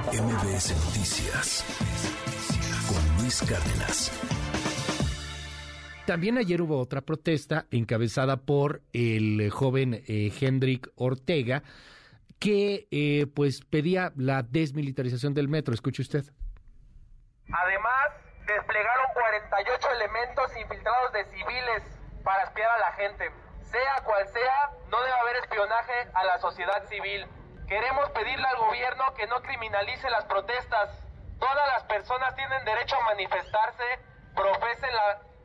MBS Noticias con Luis Cárdenas. También ayer hubo otra protesta encabezada por el joven eh, Hendrik Ortega que eh, pues pedía la desmilitarización del metro. Escuche usted. Además, desplegaron 48 elementos infiltrados de civiles para espiar a la gente. Sea cual sea, no debe haber espionaje a la sociedad civil. Queremos pedirle al gobierno que no criminalice las protestas. Todas las personas tienen derecho a manifestarse, profesen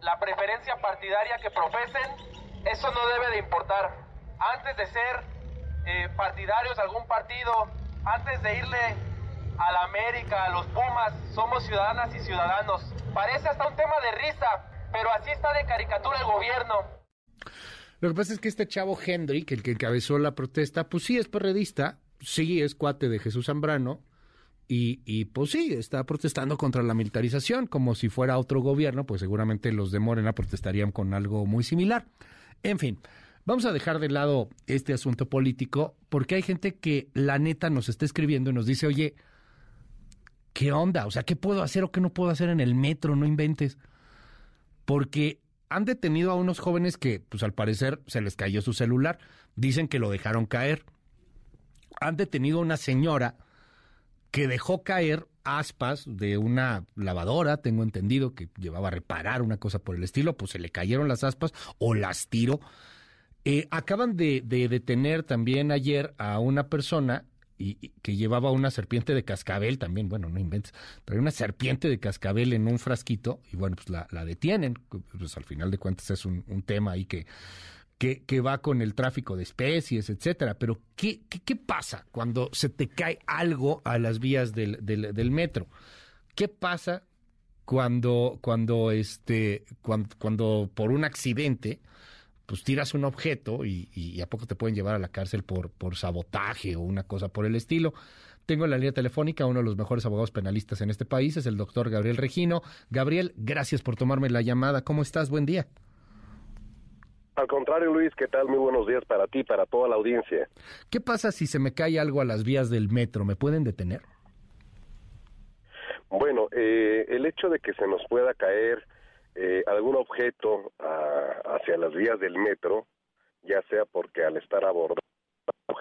la, preferencia partidaria que profesen. Eso no debe de importar. Antes de ser eh, partidarios de algún partido, antes de irle a la América, a los Pumas, somos ciudadanas y ciudadanos. Parece hasta un tema de risa, pero así está de caricatura el gobierno. Lo que pasa es que este chavo Hendrik, el que encabezó la protesta, pues sí es perredista, sí es cuate de Jesús Zambrano, y, y, pues sí, está protestando contra la militarización, como si fuera otro gobierno, pues seguramente los de Morena protestarían con algo muy similar. En fin, vamos a dejar de lado este asunto político, porque hay gente que la neta nos está escribiendo y nos dice, oye, ¿qué onda? O sea, ¿qué puedo hacer o qué no puedo hacer en el metro? No inventes. Porque han detenido a unos jóvenes que, pues al parecer, se les cayó su celular. Dicen que lo dejaron caer han detenido a una señora que dejó caer aspas de una lavadora, tengo entendido que llevaba a reparar una cosa por el estilo, pues se le cayeron las aspas o las tiró. Eh, acaban de, detener también ayer a una persona y, que llevaba una serpiente de cascabel también, bueno, no inventes, pero una serpiente de cascabel en un frasquito y bueno, pues la, detienen, pues al final de cuentas es un, un tema ahí que que, va con el tráfico de especies, etcétera. Pero, ¿qué, qué, pasa cuando se te cae algo a las vías del, del, metro? ¿Qué pasa cuando, cuando, este, cuando, por un accidente, pues tiras un objeto y, y, a poco te pueden llevar a la cárcel por, por sabotaje o una cosa por el estilo? Tengo en la línea telefónica uno de los mejores abogados penalistas en este país, es el doctor Gabriel Regino. Gabriel, gracias por tomarme la llamada. ¿Cómo estás? Buen día. Al contrario, Luis, ¿qué tal? Muy buenos días para ti, para toda la audiencia. ¿Qué pasa si se me cae algo a las vías del metro? ¿Me pueden detener? Bueno, eh, el hecho de que se nos pueda caer eh, algún objeto hacia las vías del metro, ya sea porque al estar abordado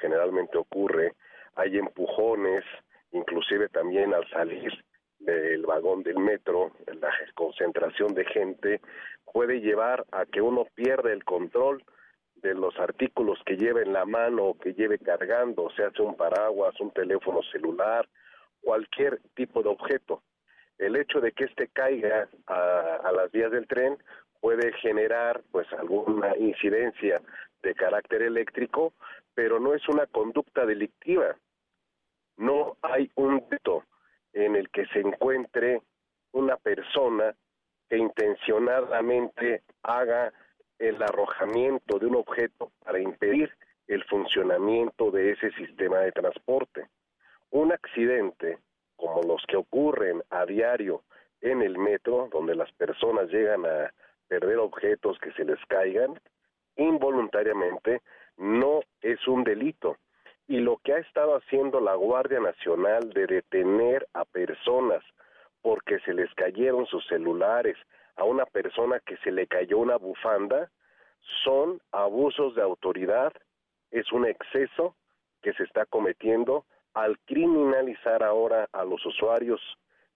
generalmente ocurre, hay empujones, inclusive también al salir del vagón del metro, la concentración de gente, puede llevar a que uno pierda el control de los artículos que lleve en la mano o que lleve cargando, sea un paraguas, un teléfono celular, cualquier tipo de objeto. El hecho de que éste caiga a, las vías del tren puede generar pues alguna incidencia de carácter eléctrico, pero no es una conducta delictiva. No hay un delito en el que se encuentre una persona que intencionadamente haga el arrojamiento de un objeto para impedir el funcionamiento de ese sistema de transporte. Un accidente como los que ocurren a diario en el metro, donde las personas llegan a perder objetos que se les caigan, involuntariamente no es un delito. Y lo que ha estado haciendo la Guardia Nacional de detener a personas porque se les cayeron sus celulares a una persona que se le cayó una bufanda, son abusos de autoridad, es un exceso que se está cometiendo al criminalizar ahora a los usuarios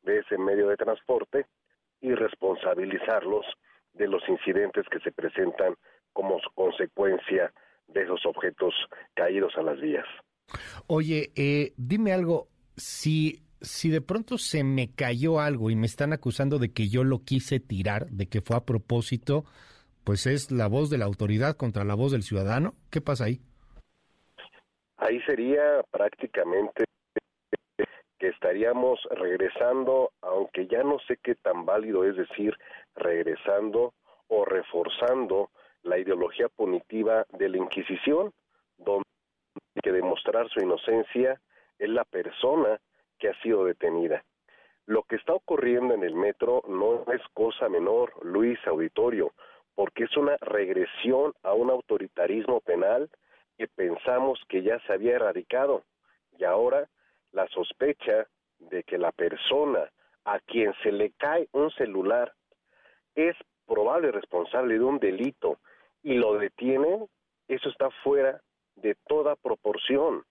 de ese medio de transporte y responsabilizarlos de los incidentes que se presentan como consecuencia de esos objetos caídos a las vías. Oye, eh, dime algo, si si de pronto se me cayó algo y me están acusando de que yo lo quise tirar, de que fue a propósito, pues es la voz de la autoridad contra la voz del ciudadano. ¿Qué pasa ahí? Ahí sería prácticamente que estaríamos regresando, aunque ya no sé qué tan válido es decir regresando o reforzando la ideología punitiva de la Inquisición, donde hay que demostrar su inocencia es la persona que ha sido detenida. Lo que está ocurriendo en el metro no es cosa menor, Luis Auditorio, porque es una regresión a un autoritarismo penal que pensamos que ya se había erradicado y ahora la sospecha de que la persona a quien se le cae un celular es probable responsable de un delito y lo detienen, eso está fuera de toda proporción,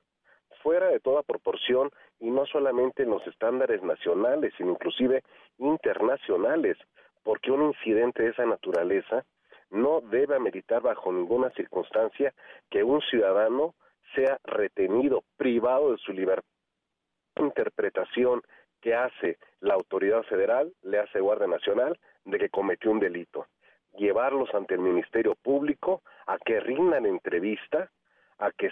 fuera de toda proporción y no solamente en los estándares nacionales, sino inclusive internacionales, porque un incidente de esa naturaleza no debe ameritar bajo ninguna circunstancia que un ciudadano sea retenido, privado de su libertad. Interpretación que hace la autoridad federal, le hace Guardia Nacional, de que cometió un delito. Llevarlos ante el Ministerio Público a que rindan entrevista, a que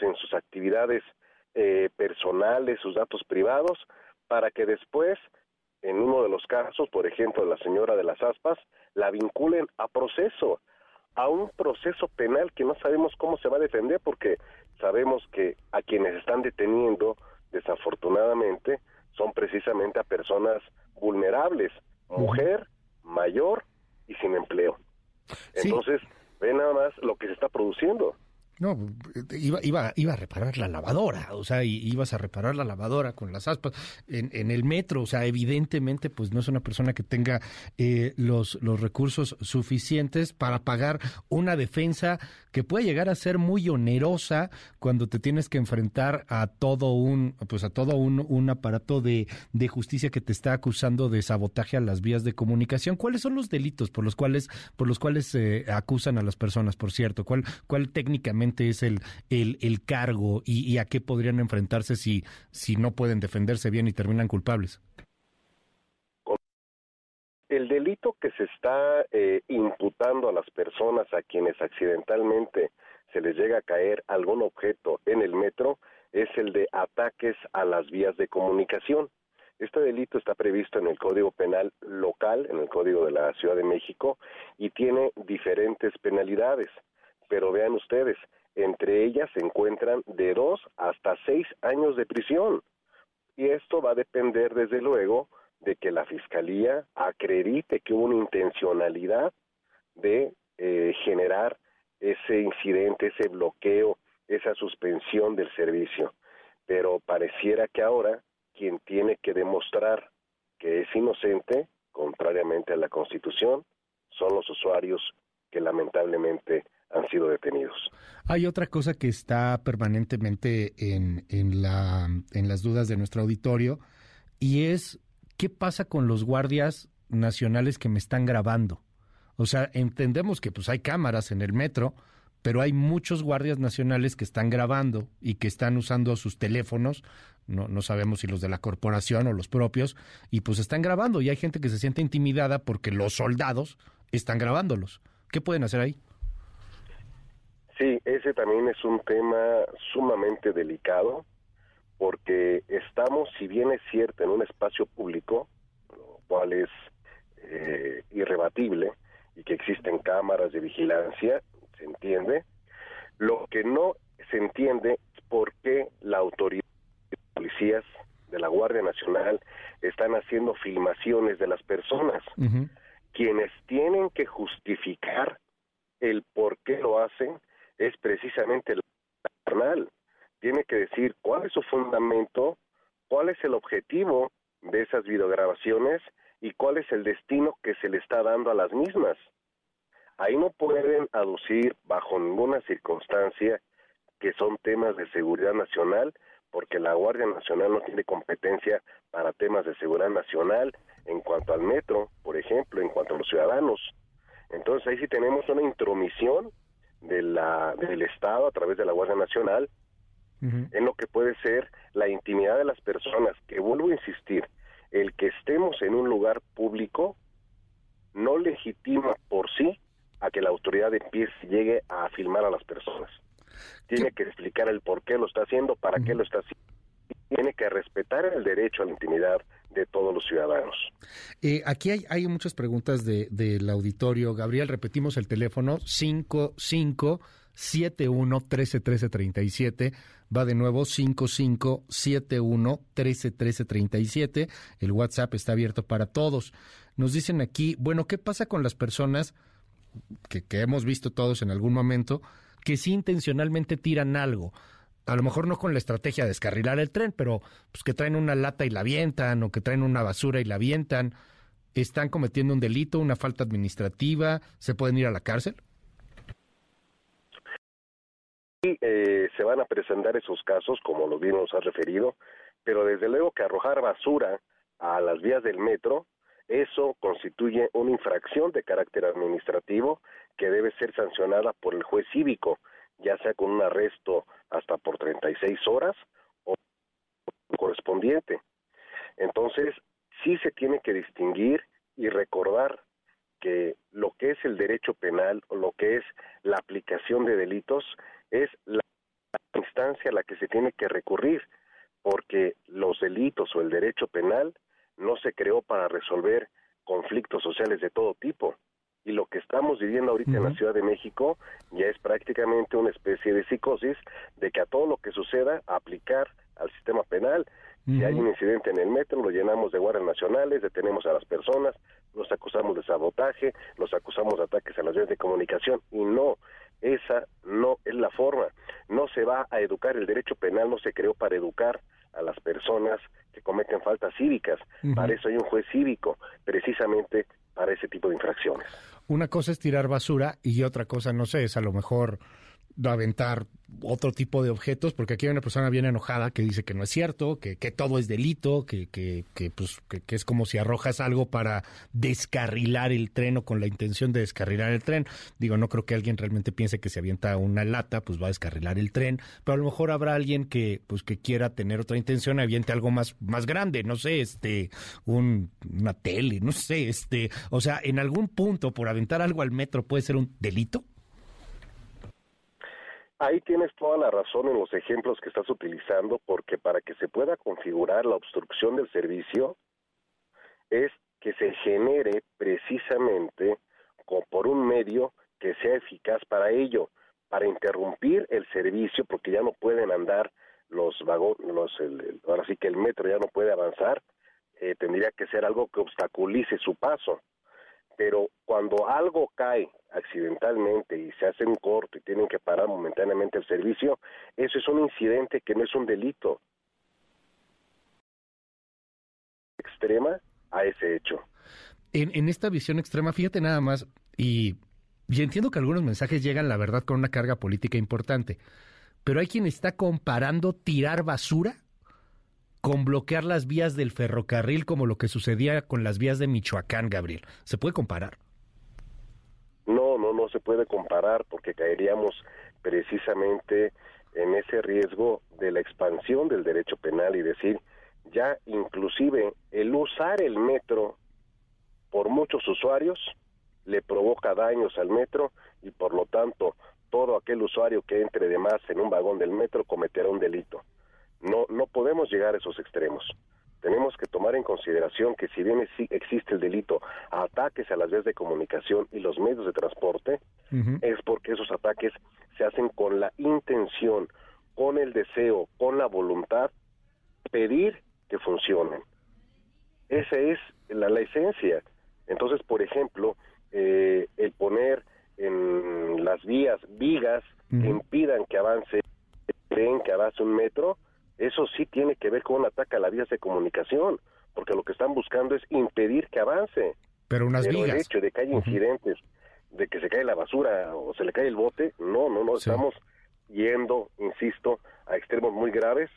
en sus actividades eh, personales, sus datos privados, para que después, en uno de los casos, por ejemplo, de la señora de las aspas, la vinculen a proceso, a un proceso penal que no sabemos cómo se va a defender, porque sabemos que a quienes están deteniendo, desafortunadamente, son precisamente a personas vulnerables, mujer, mayor y sin empleo. Entonces, ve nada más lo que se está produciendo. No, iba, iba, iba a reparar la lavadora, o sea, ibas a reparar la lavadora con las aspas en, en el metro, o sea, evidentemente, pues no es una persona que tenga eh, los, los recursos suficientes para pagar una defensa que puede llegar a ser muy onerosa cuando te tienes que enfrentar a todo un, pues a todo un, un aparato de, de justicia que te está acusando de sabotaje a las vías de comunicación. ¿Cuáles son los delitos por los cuales, por los cuales se acusan a las personas, por cierto? ¿Cuál, cuál técnicamente es el, el, cargo y, a qué podrían enfrentarse si, si no pueden defenderse bien y terminan culpables? El delito que se está eh, imputando a las personas a quienes accidentalmente se les llega a caer algún objeto en el metro es el de ataques a las vías de comunicación. Este delito está previsto en el Código Penal local, en el Código de la Ciudad de México, y tiene diferentes penalidades. Pero vean ustedes, entre ellas se encuentran de dos hasta seis años de prisión. Y esto va a depender, desde luego, de que la Fiscalía acredite que hubo una intencionalidad de eh, generar ese incidente, ese bloqueo, esa suspensión del servicio. Pero pareciera que ahora quien tiene que demostrar que es inocente, contrariamente a la Constitución, son los usuarios que lamentablemente han sido detenidos. Hay otra cosa que está permanentemente en, en, la, en las dudas de nuestro auditorio y es ¿qué pasa con los guardias nacionales que me están grabando? O sea, entendemos que pues hay cámaras en el metro, pero hay muchos guardias nacionales que están grabando y que están usando sus teléfonos, no, no sabemos si los de la corporación o los propios, y pues están grabando y hay gente que se siente intimidada porque los soldados están grabándolos. ¿Qué pueden hacer ahí? Sí, ese también es un tema sumamente delicado porque estamos, si bien es cierto, en un espacio público, lo cual es eh, irrebatible, y que existen cámaras de vigilancia, se entiende, lo que no se entiende es por qué la autoridad de policías de la Guardia Nacional están haciendo filmaciones de las personas. Quienes tienen que justificar el por qué lo hacen es precisamente el carnal tiene que decir cuál es su fundamento, cuál es el objetivo de esas videograbaciones y cuál es el destino que se le está dando a las mismas. Ahí no pueden aducir bajo ninguna circunstancia que son temas de seguridad nacional, porque la Guardia Nacional no tiene competencia para temas de seguridad nacional en cuanto al metro, por ejemplo, en cuanto a los ciudadanos. Entonces ahí sí tenemos una intromisión de la, del Estado a través de la Guardia Nacional en lo que puede ser la intimidad de las personas, que vuelvo a insistir, el que estemos en un lugar público no legitima por sí a que la autoridad de pies llegue a filmar a las personas. Tiene que explicar el por qué lo está haciendo, para qué lo está haciendo. Tiene que respetar el derecho a la intimidad de todos los ciudadanos. Eh, aquí hay, hay, muchas preguntas de, del auditorio. Gabriel, repetimos el teléfono 55 71 13 13 37. Va de nuevo 55 71 13 13 37. El WhatsApp está abierto para todos. Nos dicen aquí, bueno, ¿qué pasa con las personas que, que hemos visto todos en algún momento que sí intencionalmente tiran algo? A lo mejor no con la estrategia de descarrilar el tren, pero pues que traen una lata y la avientan o que traen una basura y la avientan, están cometiendo un delito, una falta administrativa, se pueden ir a la cárcel. Eh, se van a presentar esos casos, como lo bien nos ha referido, pero desde luego que arrojar basura a las vías del metro, eso constituye una infracción de carácter administrativo que debe ser sancionada por el juez cívico, ya sea con un arresto hasta por 36 horas o correspondiente. Entonces, sí se tiene que distinguir y recordar que lo que es el derecho penal o lo que es la aplicación de delitos es la instancia a la que se tiene que recurrir, porque los delitos o el derecho penal no se creó para resolver conflictos sociales de todo tipo. Y lo que estamos viviendo ahorita en la Ciudad de México ya es prácticamente una especie de psicosis de que a todo lo que suceda aplicar al sistema penal. Si hay un incidente en el metro, lo llenamos de guardias nacionales, detenemos a las personas, los acusamos de sabotaje, los acusamos de ataques a las vías de comunicación y no, esa no es la forma. No se va a educar, el derecho penal no se creó para educar a las personas que cometen faltas cívicas. Para eso hay un juez cívico, precisamente para ese tipo de infracciones. Una cosa es tirar basura y otra cosa, no sé, es a lo mejor aventar otro tipo de objetos, porque aquí hay una persona bien enojada que dice que no es cierto, que, que todo es delito, que, que, que pues, que, es como si arrojas algo para descarrilar el tren o con la intención de descarrilar el tren. Digo, no creo que alguien realmente piense que si avienta una lata, pues va a descarrilar el tren, pero a lo mejor habrá alguien que, pues, que quiera tener otra intención, aviente algo más, más grande, no sé, este, un, una tele, no sé, este, o sea, en algún punto por aventar algo al metro puede ser un delito. Ahí tienes toda la razón en los ejemplos que estás utilizando, porque para que se pueda configurar la obstrucción del servicio es que se genere precisamente por un medio que sea eficaz para ello, para interrumpir el servicio, porque ya no pueden andar los vagones, los, ahora sí que el metro ya no puede avanzar, eh, tendría que ser algo que obstaculice su paso pero cuando algo cae accidentalmente y se hace un corto y tienen que parar momentáneamente el servicio, eso es un incidente que no es un delito. Extrema a ese hecho. En, en esta visión extrema, fíjate nada más, y, y entiendo que algunos mensajes llegan, la verdad, con una carga política importante, pero hay quien está comparando tirar basura con bloquear las vías del ferrocarril como lo que sucedía con las vías de Michoacán, Gabriel. ¿Se puede comparar? No, no, no se puede comparar porque caeríamos precisamente en ese riesgo de la expansión del derecho penal y decir, ya inclusive el usar el metro por muchos usuarios le provoca daños al metro y por lo tanto todo aquel usuario que entre de más en un vagón del metro cometerá un delito. No, no podemos llegar a esos extremos. Tenemos que tomar en consideración que si bien existe el delito a ataques a las vías de comunicación y los medios de transporte, es porque esos ataques se hacen con la intención, con el deseo, con la voluntad, pedir que funcionen. Esa es la, la esencia. Entonces, por ejemplo, eh, el poner en las vías vigas que impidan que avance, creen que avance un metro, eso sí tiene que ver con un ataque a las vías de comunicación, porque lo que están buscando es impedir que avance. Pero unas Pero el hecho de que haya incidentes, de que se cae la basura o se le cae el bote, no, no, no, estamos yendo, insisto, a extremos muy graves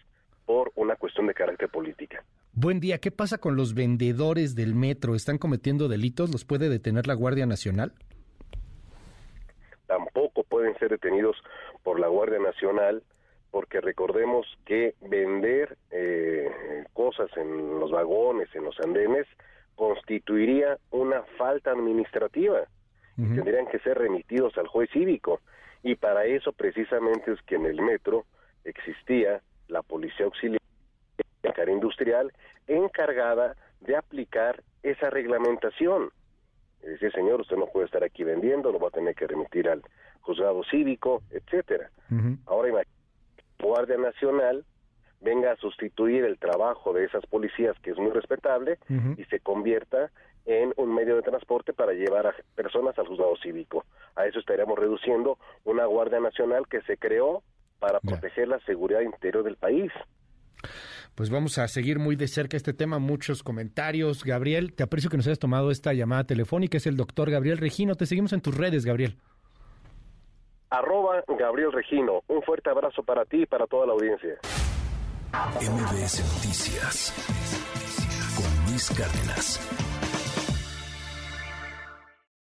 por una cuestión de carácter política. Buen día, ¿qué pasa con los vendedores del metro? ¿Están cometiendo delitos? ¿Los puede detener la Guardia Nacional? Tampoco pueden ser detenidos por la Guardia Nacional porque recordemos que vender eh, cosas en los vagones, en los andenes, constituiría una falta administrativa y tendrían que ser remitidos al juez cívico. Y para eso precisamente es que en el metro existía la policía auxiliar industrial encargada de aplicar esa reglamentación. Es decir, señor, usted no puede estar aquí vendiendo, lo va a tener que remitir al juzgado cívico, etcétera. Ahora imagínate Guardia Nacional venga a sustituir el trabajo de esas policías, que es muy respetable, y se convierta en un medio de transporte para llevar a personas al juzgado cívico. A eso estaríamos reduciendo una Guardia Nacional que se creó para proteger la seguridad interior del país. Pues vamos a seguir muy de cerca este tema, muchos comentarios. Gabriel, te aprecio que nos hayas tomado esta llamada telefónica, es el doctor Gabriel Regino. Te seguimos en tus redes, Gabriel. Arroba Gabriel Regino. Un fuerte abrazo para ti y para toda la audiencia. MBS Noticias con Luis Cárdenas.